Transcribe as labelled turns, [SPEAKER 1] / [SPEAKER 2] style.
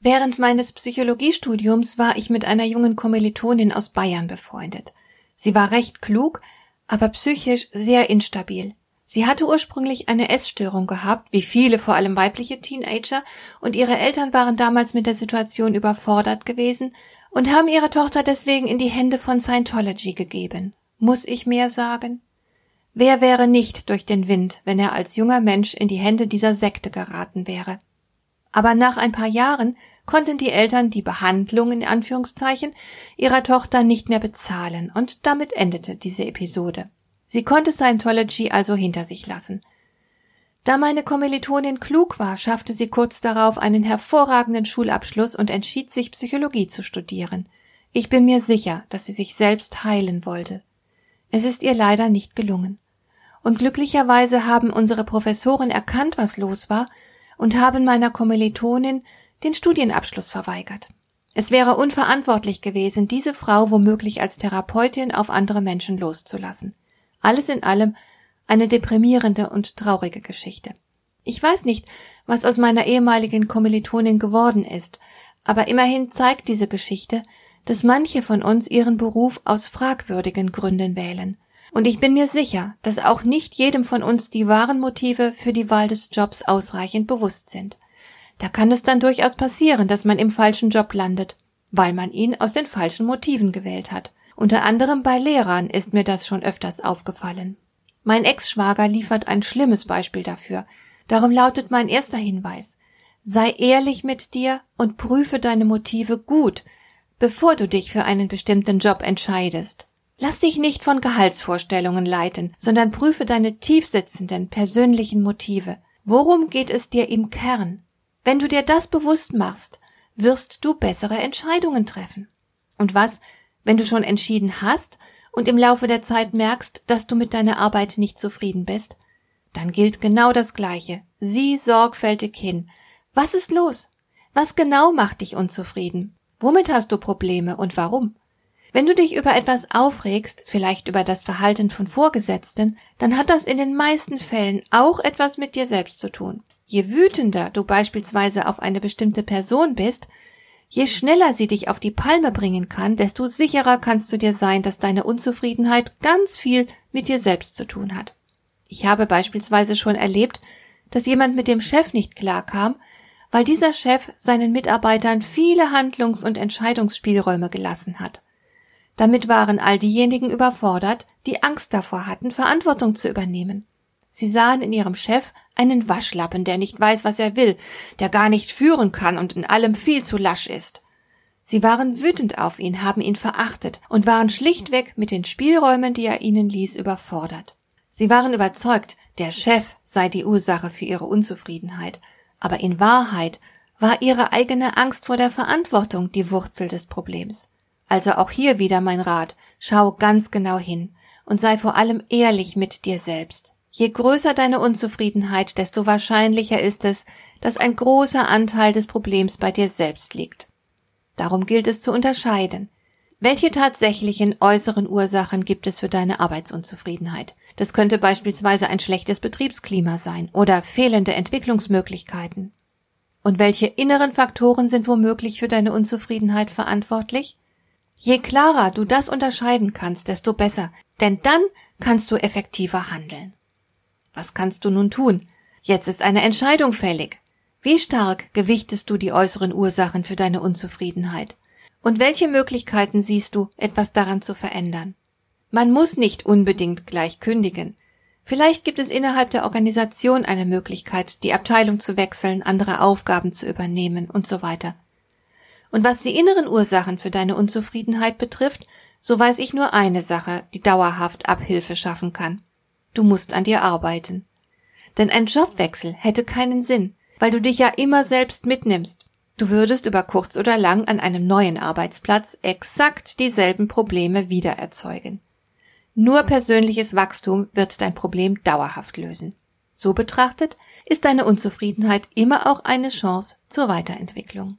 [SPEAKER 1] Während meines Psychologiestudiums war ich mit einer jungen Kommilitonin aus Bayern befreundet. Sie war recht klug, aber psychisch sehr instabil. Sie hatte ursprünglich eine Essstörung gehabt, wie viele, vor allem weibliche Teenager, und ihre Eltern waren damals mit der Situation überfordert gewesen und haben ihre Tochter deswegen in die Hände von Scientology gegeben. Muss ich mehr sagen? Wer wäre nicht durch den Wind, wenn er als junger Mensch in die Hände dieser Sekte geraten wäre? Aber nach ein paar Jahren konnten die Eltern die Behandlung in Anführungszeichen ihrer Tochter nicht mehr bezahlen und damit endete diese Episode. Sie konnte Scientology also hinter sich lassen. Da meine Kommilitonin klug war, schaffte sie kurz darauf einen hervorragenden Schulabschluss und entschied sich, Psychologie zu studieren. Ich bin mir sicher, dass sie sich selbst heilen wollte. Es ist ihr leider nicht gelungen. Und glücklicherweise haben unsere Professoren erkannt, was los war, und haben meiner Kommilitonin den Studienabschluss verweigert. Es wäre unverantwortlich gewesen, diese Frau womöglich als Therapeutin auf andere Menschen loszulassen. Alles in allem eine deprimierende und traurige Geschichte. Ich weiß nicht, was aus meiner ehemaligen Kommilitonin geworden ist, aber immerhin zeigt diese Geschichte, dass manche von uns ihren Beruf aus fragwürdigen Gründen wählen. Und ich bin mir sicher, dass auch nicht jedem von uns die wahren Motive für die Wahl des Jobs ausreichend bewusst sind. Da kann es dann durchaus passieren, dass man im falschen Job landet, weil man ihn aus den falschen Motiven gewählt hat. Unter anderem bei Lehrern ist mir das schon öfters aufgefallen. Mein Ex-Schwager liefert ein schlimmes Beispiel dafür. Darum lautet mein erster Hinweis. Sei ehrlich mit dir und prüfe deine Motive gut, bevor du dich für einen bestimmten Job entscheidest. Lass dich nicht von Gehaltsvorstellungen leiten, sondern prüfe deine tiefsitzenden persönlichen Motive. Worum geht es dir im Kern? Wenn du dir das bewusst machst, wirst du bessere Entscheidungen treffen. Und was, wenn du schon entschieden hast und im Laufe der Zeit merkst, dass du mit deiner Arbeit nicht zufrieden bist? Dann gilt genau das Gleiche. Sieh sorgfältig hin. Was ist los? Was genau macht dich unzufrieden? Womit hast du Probleme und warum? Wenn du dich über etwas aufregst, vielleicht über das Verhalten von Vorgesetzten, dann hat das in den meisten Fällen auch etwas mit dir selbst zu tun. Je wütender du beispielsweise auf eine bestimmte Person bist, je schneller sie dich auf die Palme bringen kann, desto sicherer kannst du dir sein, dass deine Unzufriedenheit ganz viel mit dir selbst zu tun hat. Ich habe beispielsweise schon erlebt, dass jemand mit dem Chef nicht klarkam, weil dieser Chef seinen Mitarbeitern viele Handlungs- und Entscheidungsspielräume gelassen hat. Damit waren all diejenigen überfordert, die Angst davor hatten, Verantwortung zu übernehmen. Sie sahen in ihrem Chef einen Waschlappen, der nicht weiß, was er will, der gar nicht führen kann und in allem viel zu lasch ist. Sie waren wütend auf ihn, haben ihn verachtet und waren schlichtweg mit den Spielräumen, die er ihnen ließ, überfordert. Sie waren überzeugt, der Chef sei die Ursache für ihre Unzufriedenheit, aber in Wahrheit war ihre eigene Angst vor der Verantwortung die Wurzel des Problems. Also auch hier wieder mein Rat, schau ganz genau hin und sei vor allem ehrlich mit dir selbst. Je größer deine Unzufriedenheit, desto wahrscheinlicher ist es, dass ein großer Anteil des Problems bei dir selbst liegt. Darum gilt es zu unterscheiden. Welche tatsächlichen äußeren Ursachen gibt es für deine Arbeitsunzufriedenheit? Das könnte beispielsweise ein schlechtes Betriebsklima sein oder fehlende Entwicklungsmöglichkeiten. Und welche inneren Faktoren sind womöglich für deine Unzufriedenheit verantwortlich? Je klarer du das unterscheiden kannst, desto besser, denn dann kannst du effektiver handeln. Was kannst du nun tun? Jetzt ist eine Entscheidung fällig. Wie stark gewichtest du die äußeren Ursachen für deine Unzufriedenheit? Und welche Möglichkeiten siehst du, etwas daran zu verändern? Man muss nicht unbedingt gleich kündigen. Vielleicht gibt es innerhalb der Organisation eine Möglichkeit, die Abteilung zu wechseln, andere Aufgaben zu übernehmen und so weiter. Und was die inneren Ursachen für deine Unzufriedenheit betrifft, so weiß ich nur eine Sache, die dauerhaft Abhilfe schaffen kann. Du musst an dir arbeiten. Denn ein Jobwechsel hätte keinen Sinn, weil du dich ja immer selbst mitnimmst. Du würdest über kurz oder lang an einem neuen Arbeitsplatz exakt dieselben Probleme wieder erzeugen. Nur persönliches Wachstum wird dein Problem dauerhaft lösen. So betrachtet ist deine Unzufriedenheit immer auch eine Chance zur Weiterentwicklung.